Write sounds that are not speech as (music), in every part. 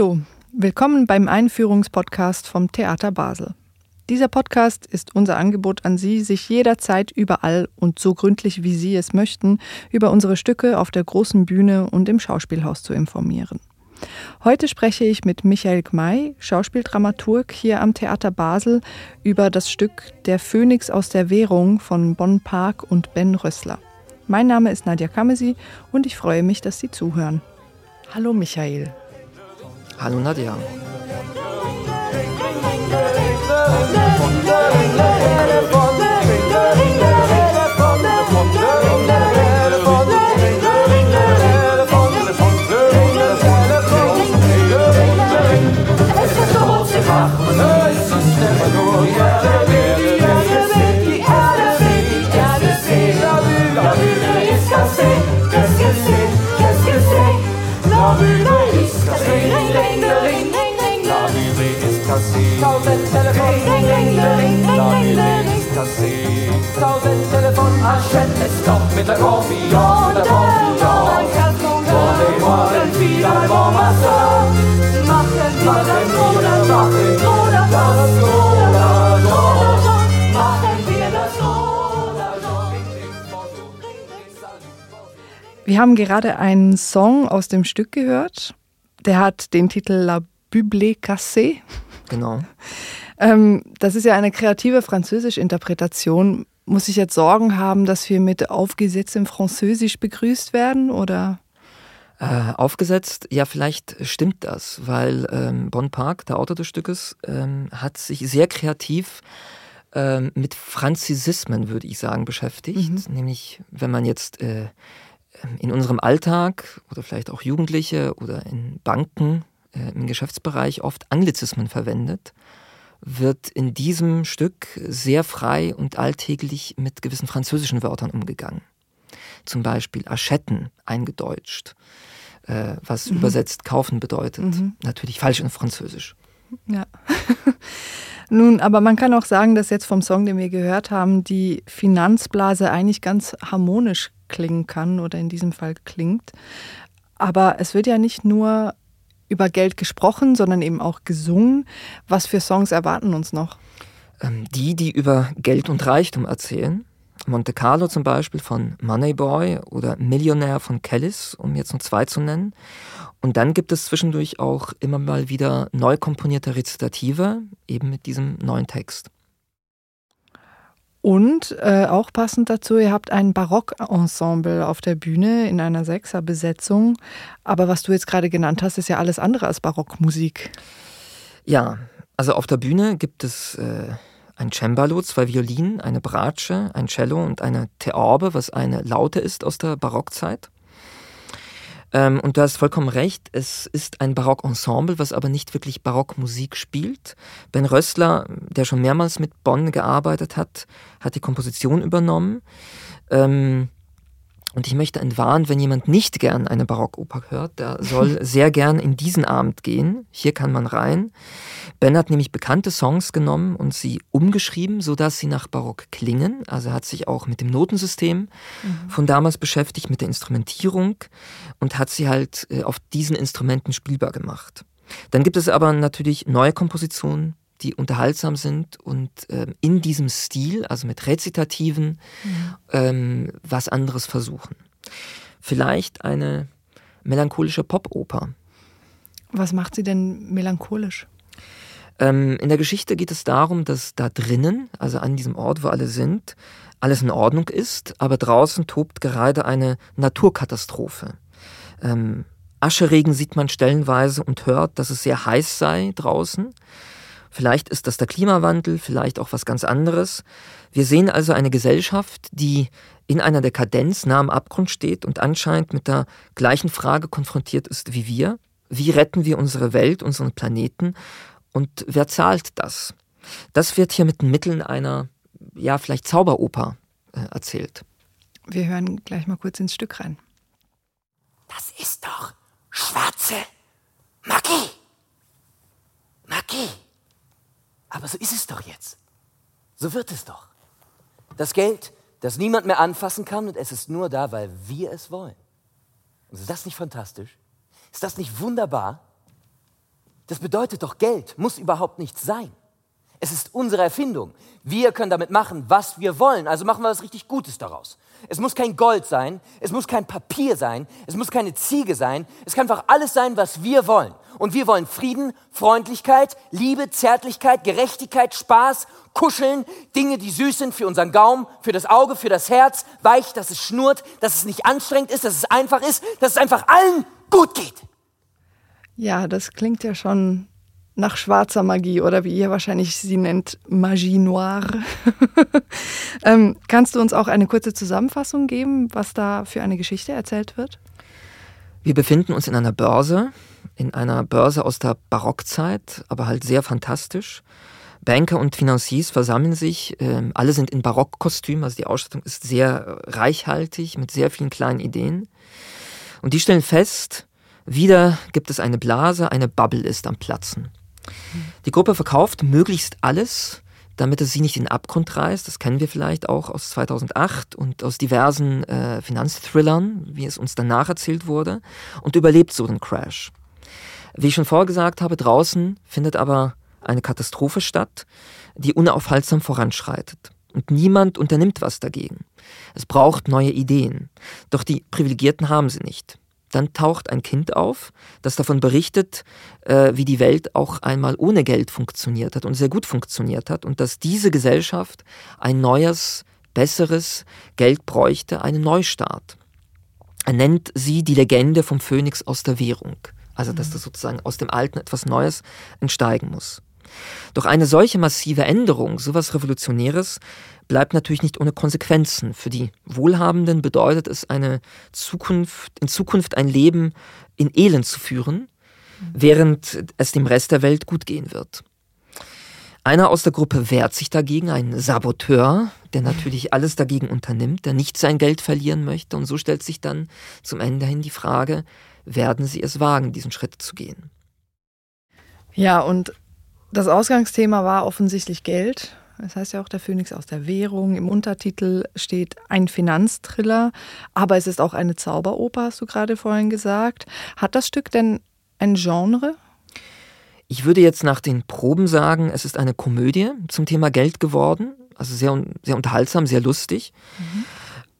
Hallo, willkommen beim Einführungspodcast vom Theater Basel. Dieser Podcast ist unser Angebot an Sie, sich jederzeit überall und so gründlich wie Sie es möchten über unsere Stücke auf der großen Bühne und im Schauspielhaus zu informieren. Heute spreche ich mit Michael Gmey, Schauspieldramaturg hier am Theater Basel, über das Stück Der Phönix aus der Währung von Bonn Park und Ben Rössler. Mein Name ist Nadja Kamesi und ich freue mich, dass Sie zuhören. Hallo Michael. Hallo Nadja. Tausend Achète les stop mit der Confiance, mit der une fille dans le bon masseur. Machen wir das oder machen oder das oder so. Machen wir das oder so. Wir haben gerade einen Song aus dem Stück gehört. Der hat den Titel La Buble Cassée. Genau. (laughs) Ähm, das ist ja eine kreative französische Interpretation. Muss ich jetzt Sorgen haben, dass wir mit aufgesetztem Französisch begrüßt werden oder? Äh, aufgesetzt, ja, vielleicht stimmt das, weil ähm, Bon Park, der Autor des Stückes, ähm, hat sich sehr kreativ ähm, mit Franzisismen, würde ich sagen, beschäftigt. Mhm. Nämlich, wenn man jetzt äh, in unserem Alltag oder vielleicht auch Jugendliche oder in Banken äh, im Geschäftsbereich oft Anglizismen verwendet, wird in diesem Stück sehr frei und alltäglich mit gewissen französischen Wörtern umgegangen. Zum Beispiel Aschetten eingedeutscht, äh, was mhm. übersetzt kaufen bedeutet. Mhm. Natürlich falsch in Französisch. Ja. (laughs) Nun, aber man kann auch sagen, dass jetzt vom Song, den wir gehört haben, die Finanzblase eigentlich ganz harmonisch klingen kann oder in diesem Fall klingt. Aber es wird ja nicht nur über Geld gesprochen, sondern eben auch gesungen. Was für Songs erwarten uns noch? Ähm, die, die über Geld und Reichtum erzählen. Monte Carlo zum Beispiel von Moneyboy oder Millionär von Kellis, um jetzt nur zwei zu nennen. Und dann gibt es zwischendurch auch immer mal wieder neu komponierte Rezitative, eben mit diesem neuen Text. Und äh, auch passend dazu, ihr habt ein Barockensemble auf der Bühne in einer Sechserbesetzung. Aber was du jetzt gerade genannt hast, ist ja alles andere als Barockmusik. Ja, also auf der Bühne gibt es äh, ein Cembalo, zwei Violinen, eine Bratsche, ein Cello und eine Theorbe, was eine Laute ist aus der Barockzeit. Ähm, und du hast vollkommen recht, es ist ein Barockensemble, was aber nicht wirklich Barockmusik spielt. Ben Rössler, der schon mehrmals mit Bonn gearbeitet hat, hat die Komposition übernommen. Ähm, und ich möchte entwarnen, wenn jemand nicht gern eine Barockoper hört, der soll (laughs) sehr gern in diesen Abend gehen. Hier kann man rein. Ben hat nämlich bekannte Songs genommen und sie umgeschrieben, sodass sie nach Barock klingen. Also er hat sich auch mit dem Notensystem mhm. von damals beschäftigt, mit der Instrumentierung und hat sie halt äh, auf diesen Instrumenten spielbar gemacht. Dann gibt es aber natürlich neue Kompositionen, die unterhaltsam sind und ähm, in diesem Stil, also mit Rezitativen, mhm. ähm, was anderes versuchen. Vielleicht eine melancholische Popoper. Was macht sie denn melancholisch? Ähm, in der Geschichte geht es darum, dass da drinnen, also an diesem Ort, wo alle sind, alles in Ordnung ist, aber draußen tobt gerade eine Naturkatastrophe. Ähm, Ascheregen sieht man stellenweise und hört, dass es sehr heiß sei draußen. Vielleicht ist das der Klimawandel, vielleicht auch was ganz anderes. Wir sehen also eine Gesellschaft, die in einer Dekadenz nah am Abgrund steht und anscheinend mit der gleichen Frage konfrontiert ist wie wir. Wie retten wir unsere Welt, unseren Planeten und wer zahlt das? Das wird hier mit den Mitteln einer, ja, vielleicht Zauberoper äh, erzählt. Wir hören gleich mal kurz ins Stück rein. Das ist doch schwarze Magie. Magie. Aber so ist es doch jetzt. So wird es doch. Das Geld, das niemand mehr anfassen kann und es ist nur da, weil wir es wollen. ist das nicht fantastisch? Ist das nicht wunderbar? Das bedeutet doch, Geld muss überhaupt nichts sein. Es ist unsere Erfindung. Wir können damit machen, was wir wollen. Also machen wir was richtig Gutes daraus. Es muss kein Gold sein, es muss kein Papier sein, es muss keine Ziege sein. Es kann einfach alles sein, was wir wollen. Und wir wollen Frieden, Freundlichkeit, Liebe, Zärtlichkeit, Gerechtigkeit, Spaß, Kuscheln, Dinge, die süß sind für unseren Gaumen, für das Auge, für das Herz, weich, dass es schnurrt, dass es nicht anstrengend ist, dass es einfach ist, dass es einfach allen gut geht. Ja, das klingt ja schon nach schwarzer Magie oder wie ihr wahrscheinlich sie nennt, Magie Noire. (laughs) ähm, kannst du uns auch eine kurze Zusammenfassung geben, was da für eine Geschichte erzählt wird? Wir befinden uns in einer Börse, in einer Börse aus der Barockzeit, aber halt sehr fantastisch. Banker und Financiers versammeln sich, äh, alle sind in Barockkostüm, also die Ausstattung ist sehr reichhaltig mit sehr vielen kleinen Ideen. Und die stellen fest, wieder gibt es eine Blase, eine Bubble ist am Platzen. Die Gruppe verkauft möglichst alles, damit es sie nicht in den Abgrund reißt. Das kennen wir vielleicht auch aus 2008 und aus diversen äh, Finanzthrillern, wie es uns danach erzählt wurde, und überlebt so den Crash. Wie ich schon vorgesagt habe, draußen findet aber eine Katastrophe statt, die unaufhaltsam voranschreitet. Und niemand unternimmt was dagegen. Es braucht neue Ideen. Doch die Privilegierten haben sie nicht dann taucht ein Kind auf, das davon berichtet, äh, wie die Welt auch einmal ohne Geld funktioniert hat und sehr gut funktioniert hat und dass diese Gesellschaft ein neues, besseres Geld bräuchte, einen Neustart. Er nennt sie die Legende vom Phönix aus der Währung, also dass das sozusagen aus dem Alten etwas Neues entsteigen muss. Doch eine solche massive Änderung, sowas Revolutionäres, bleibt natürlich nicht ohne Konsequenzen. Für die Wohlhabenden bedeutet es eine Zukunft, in Zukunft ein Leben in Elend zu führen, während es dem Rest der Welt gut gehen wird. Einer aus der Gruppe wehrt sich dagegen, ein Saboteur, der natürlich alles dagegen unternimmt, der nicht sein Geld verlieren möchte. Und so stellt sich dann zum Ende hin die Frage, werden sie es wagen, diesen Schritt zu gehen? Ja, und das Ausgangsthema war offensichtlich Geld. Das heißt ja auch der Phönix aus der Währung. Im Untertitel steht ein Finanzthriller, aber es ist auch eine Zauberoper, hast du gerade vorhin gesagt. Hat das Stück denn ein Genre? Ich würde jetzt nach den Proben sagen, es ist eine Komödie zum Thema Geld geworden. Also sehr, sehr unterhaltsam, sehr lustig. Mhm.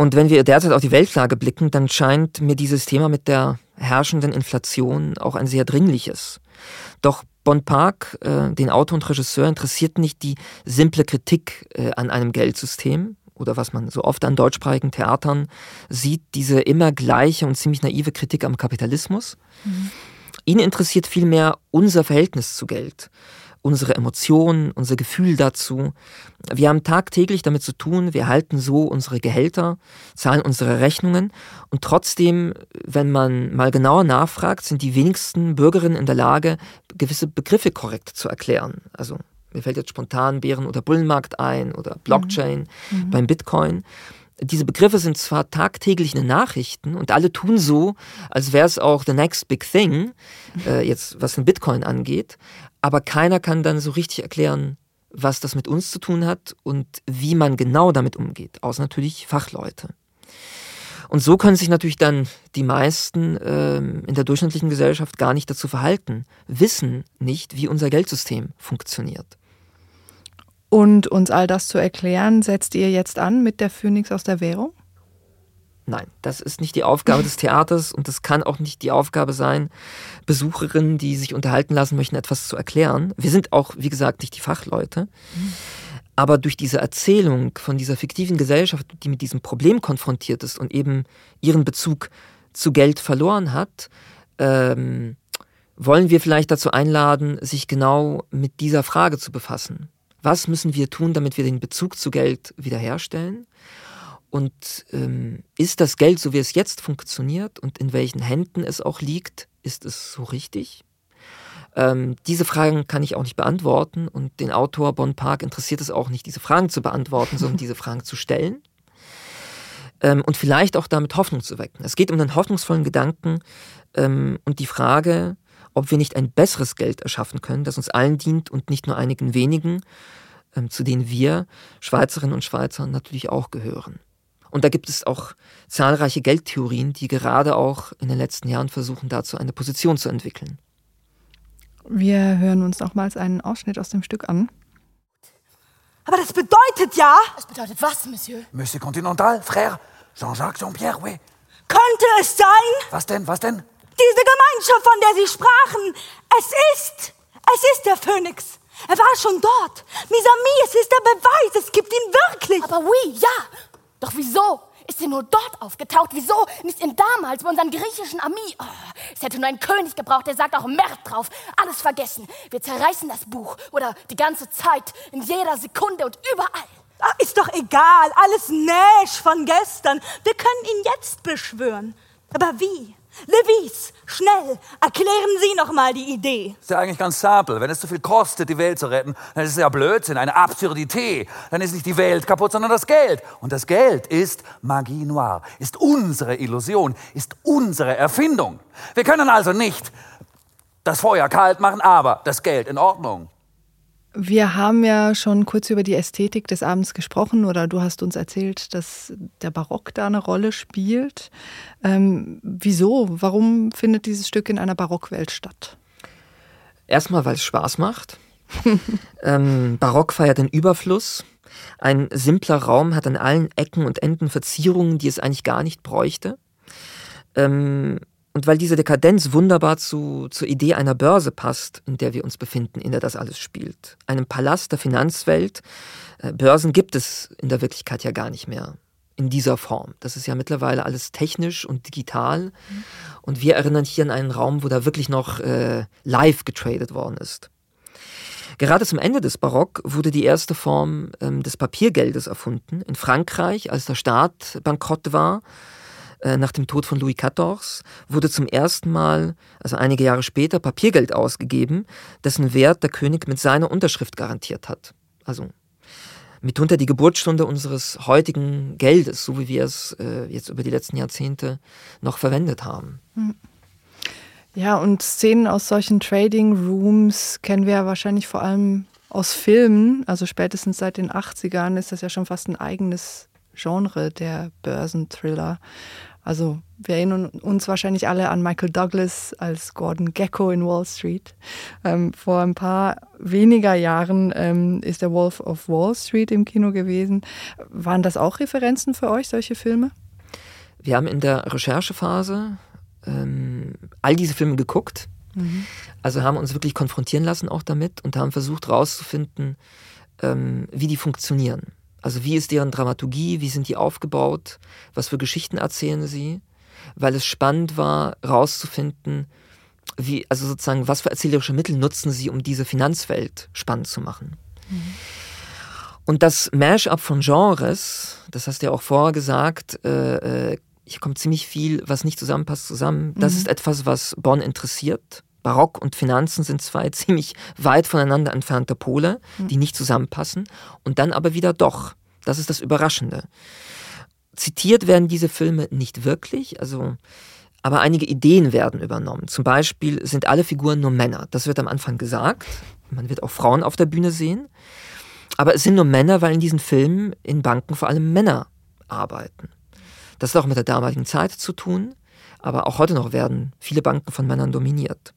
Und wenn wir derzeit auf die Weltlage blicken, dann scheint mir dieses Thema mit der herrschenden Inflation auch ein sehr dringliches. Doch Bon Park, äh, den Autor und Regisseur, interessiert nicht die simple Kritik äh, an einem Geldsystem oder was man so oft an deutschsprachigen Theatern sieht, diese immer gleiche und ziemlich naive Kritik am Kapitalismus. Mhm. Ihn interessiert vielmehr unser Verhältnis zu Geld unsere Emotionen, unser Gefühl dazu. Wir haben tagtäglich damit zu tun, wir halten so unsere Gehälter, zahlen unsere Rechnungen und trotzdem, wenn man mal genauer nachfragt, sind die wenigsten Bürgerinnen in der Lage, gewisse Begriffe korrekt zu erklären. Also mir fällt jetzt spontan Bären- oder Bullenmarkt ein oder Blockchain mhm. mhm. beim Bitcoin. Diese Begriffe sind zwar tagtäglich in den Nachrichten und alle tun so, als wäre es auch the next big thing, äh, jetzt was den Bitcoin angeht, aber keiner kann dann so richtig erklären, was das mit uns zu tun hat und wie man genau damit umgeht, außer natürlich Fachleute. Und so können sich natürlich dann die meisten ähm, in der durchschnittlichen Gesellschaft gar nicht dazu verhalten, wissen nicht, wie unser Geldsystem funktioniert. Und uns all das zu erklären, setzt ihr jetzt an mit der Phönix aus der Währung? Nein, das ist nicht die Aufgabe des Theaters und das kann auch nicht die Aufgabe sein, Besucherinnen, die sich unterhalten lassen möchten, etwas zu erklären. Wir sind auch, wie gesagt, nicht die Fachleute. Aber durch diese Erzählung von dieser fiktiven Gesellschaft, die mit diesem Problem konfrontiert ist und eben ihren Bezug zu Geld verloren hat, ähm, wollen wir vielleicht dazu einladen, sich genau mit dieser Frage zu befassen. Was müssen wir tun, damit wir den Bezug zu Geld wiederherstellen? Und ähm, ist das Geld, so wie es jetzt funktioniert und in welchen Händen es auch liegt, ist es so richtig? Ähm, diese Fragen kann ich auch nicht beantworten und den Autor Bon Park interessiert es auch nicht, diese Fragen zu beantworten, sondern (laughs) diese Fragen zu stellen ähm, und vielleicht auch damit Hoffnung zu wecken. Es geht um den hoffnungsvollen Gedanken ähm, und die Frage, ob wir nicht ein besseres Geld erschaffen können, das uns allen dient und nicht nur einigen wenigen, ähm, zu denen wir Schweizerinnen und Schweizer natürlich auch gehören. Und da gibt es auch zahlreiche Geldtheorien, die gerade auch in den letzten Jahren versuchen, dazu eine Position zu entwickeln. Wir hören uns nochmals einen Ausschnitt aus dem Stück an. Aber das bedeutet ja, Das bedeutet was, Monsieur? Monsieur Continental, Frère, Jean-Jacques, Jean-Pierre, oui. könnte es sein, Was denn, was denn? Diese Gemeinschaft, von der Sie sprachen, es ist, es ist der Phönix. Er war schon dort. Mis amis, es ist der Beweis, es gibt ihn wirklich. Aber oui, ja. Doch wieso ist er nur dort aufgetaucht? Wieso nicht in damals bei unseren griechischen Ami? Oh, es hätte nur einen König gebraucht, der sagt auch Merd drauf. Alles vergessen. Wir zerreißen das Buch. Oder die ganze Zeit, in jeder Sekunde und überall. Ah, ist doch egal, alles Näsch von gestern. Wir können ihn jetzt beschwören. Aber wie? Levis, schnell, erklären Sie noch mal die Idee. Ist ja eigentlich ganz simpel. Wenn es zu viel kostet, die Welt zu retten, dann ist es ja Blödsinn, eine Absurdität. Dann ist nicht die Welt kaputt, sondern das Geld. Und das Geld ist Magie Noire, ist unsere Illusion, ist unsere Erfindung. Wir können also nicht das Feuer kalt machen, aber das Geld in Ordnung. Wir haben ja schon kurz über die Ästhetik des Abends gesprochen oder du hast uns erzählt, dass der Barock da eine Rolle spielt. Ähm, wieso? Warum findet dieses Stück in einer Barockwelt statt? Erstmal, weil es Spaß macht. (laughs) ähm, Barock feiert den Überfluss. Ein simpler Raum hat an allen Ecken und Enden Verzierungen, die es eigentlich gar nicht bräuchte. Ähm, und weil diese Dekadenz wunderbar zu, zur Idee einer Börse passt, in der wir uns befinden, in der das alles spielt. Einem Palast der Finanzwelt. Äh, Börsen gibt es in der Wirklichkeit ja gar nicht mehr. In dieser Form. Das ist ja mittlerweile alles technisch und digital. Und wir erinnern hier an einen Raum, wo da wirklich noch äh, live getradet worden ist. Gerade zum Ende des Barock wurde die erste Form ähm, des Papiergeldes erfunden. In Frankreich, als der Staat bankrott war, nach dem Tod von Louis XIV, wurde zum ersten Mal, also einige Jahre später, Papiergeld ausgegeben, dessen Wert der König mit seiner Unterschrift garantiert hat. Also mitunter die Geburtsstunde unseres heutigen Geldes, so wie wir es äh, jetzt über die letzten Jahrzehnte noch verwendet haben. Ja, und Szenen aus solchen Trading Rooms kennen wir ja wahrscheinlich vor allem aus Filmen. Also spätestens seit den 80ern ist das ja schon fast ein eigenes Genre, der Börsenthriller. Also wir erinnern uns wahrscheinlich alle an Michael Douglas als Gordon Gecko in Wall Street. Ähm, vor ein paar weniger Jahren ähm, ist der Wolf of Wall Street im Kino gewesen. Waren das auch Referenzen für euch, solche Filme? Wir haben in der Recherchephase ähm, all diese Filme geguckt. Also haben uns wirklich konfrontieren lassen auch damit und haben versucht herauszufinden, ähm, wie die funktionieren. Also wie ist deren Dramaturgie, wie sind die aufgebaut, was für Geschichten erzählen sie, weil es spannend war herauszufinden, wie, also sozusagen, was für erzählerische Mittel nutzen sie, um diese Finanzwelt spannend zu machen. Und das Mash-up von Genres, das hast du ja auch vorher gesagt, äh, äh, hier kommt ziemlich viel, was nicht zusammenpasst, zusammen. Das ist etwas, was Bonn interessiert. Barock und Finanzen sind zwei (laughs) ziemlich weit voneinander entfernte Pole, die nicht zusammenpassen. Und dann aber wieder doch. Das ist das Überraschende. Zitiert werden diese Filme nicht wirklich, also, aber einige Ideen werden übernommen. Zum Beispiel sind alle Figuren nur Männer. Das wird am Anfang gesagt. Man wird auch Frauen auf der Bühne sehen. Aber es sind nur Männer, weil in diesen Filmen in Banken vor allem Männer arbeiten. Das hat auch mit der damaligen Zeit zu tun, aber auch heute noch werden viele Banken von Männern dominiert.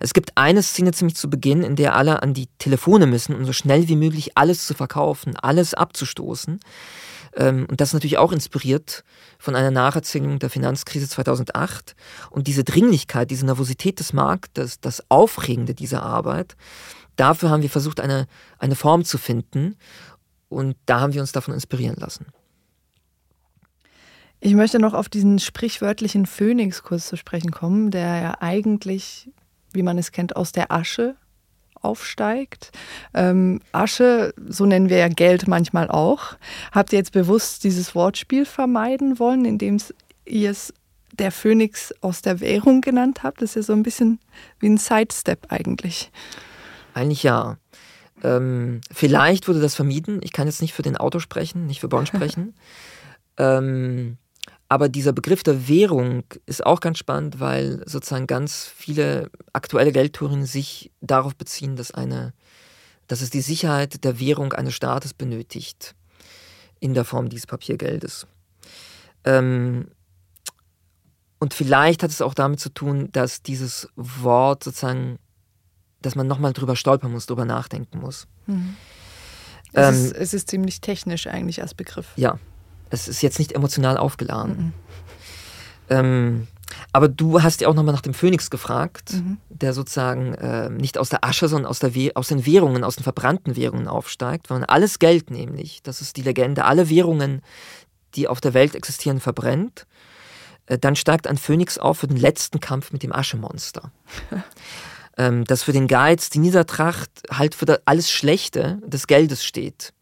Es gibt eine Szene ziemlich zu Beginn, in der alle an die Telefone müssen, um so schnell wie möglich alles zu verkaufen, alles abzustoßen. Ähm, Und das ist natürlich auch inspiriert von einer Nacherzählung der Finanzkrise 2008. Und diese Dringlichkeit, diese Nervosität des Marktes, das Aufregende dieser Arbeit, dafür haben wir versucht, eine, eine Form zu finden. Und da haben wir uns davon inspirieren lassen. Ich möchte noch auf diesen sprichwörtlichen Phönix kurz zu sprechen kommen, der ja eigentlich, wie man es kennt, aus der Asche aufsteigt. Ähm, Asche, so nennen wir ja Geld manchmal auch. Habt ihr jetzt bewusst dieses Wortspiel vermeiden wollen, indem ihr es der Phönix aus der Währung genannt habt? Das ist ja so ein bisschen wie ein Sidestep eigentlich. Eigentlich ja. Ähm, vielleicht wurde das vermieden. Ich kann jetzt nicht für den Auto sprechen, nicht für Bonn sprechen. (laughs) ähm, aber dieser Begriff der Währung ist auch ganz spannend, weil sozusagen ganz viele aktuelle Geldtheorien sich darauf beziehen, dass eine, dass es die Sicherheit der Währung eines Staates benötigt in der Form dieses Papiergeldes. Ähm, und vielleicht hat es auch damit zu tun, dass dieses Wort sozusagen dass man nochmal drüber stolpern muss, drüber nachdenken muss. Mhm. Ähm, es, ist, es, ist, ziemlich technisch eigentlich als Begriff. Ja, es ist jetzt nicht emotional aufgeladen. Mhm. Ähm, aber du hast ja auch nochmal nach dem Phönix gefragt, mhm. der sozusagen äh, nicht aus der Asche, sondern aus, der aus den Währungen, aus den verbrannten Währungen aufsteigt, sondern alles Geld nämlich, das ist die Legende, alle Währungen, die auf der Welt existieren, verbrennt. Äh, dann steigt ein Phönix auf für den letzten Kampf mit dem Aschemonster. (laughs) ähm, das für den Geiz, die Niedertracht, halt für alles Schlechte des Geldes steht.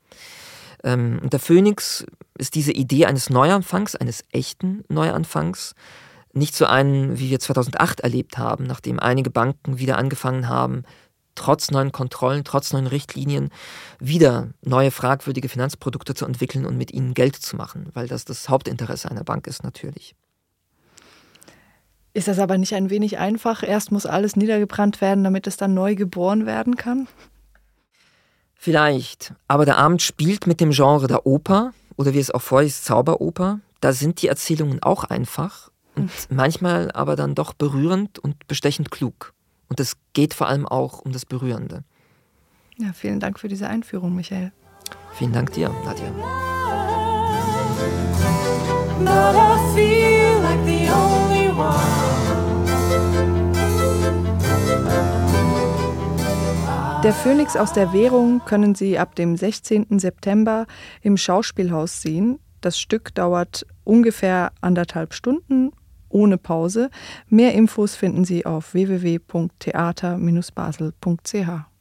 Ähm, und der Phönix ist diese Idee eines Neuanfangs, eines echten Neuanfangs, nicht so einen, wie wir 2008 erlebt haben, nachdem einige Banken wieder angefangen haben, trotz neuen Kontrollen, trotz neuen Richtlinien wieder neue fragwürdige Finanzprodukte zu entwickeln und mit ihnen Geld zu machen, weil das das Hauptinteresse einer Bank ist natürlich. Ist das aber nicht ein wenig einfach? Erst muss alles niedergebrannt werden, damit es dann neu geboren werden kann? Vielleicht, aber der Abend spielt mit dem Genre der Oper oder wie es auch vorher ist, Zauberoper. Da sind die Erzählungen auch einfach und manchmal aber dann doch berührend und bestechend klug. Und es geht vor allem auch um das Berührende. Ja, vielen Dank für diese Einführung, Michael. Vielen Dank dir, Nadja. Der Phönix aus der Währung können Sie ab dem 16. September im Schauspielhaus sehen. Das Stück dauert ungefähr anderthalb Stunden ohne Pause. Mehr Infos finden Sie auf www.theater-basel.ch.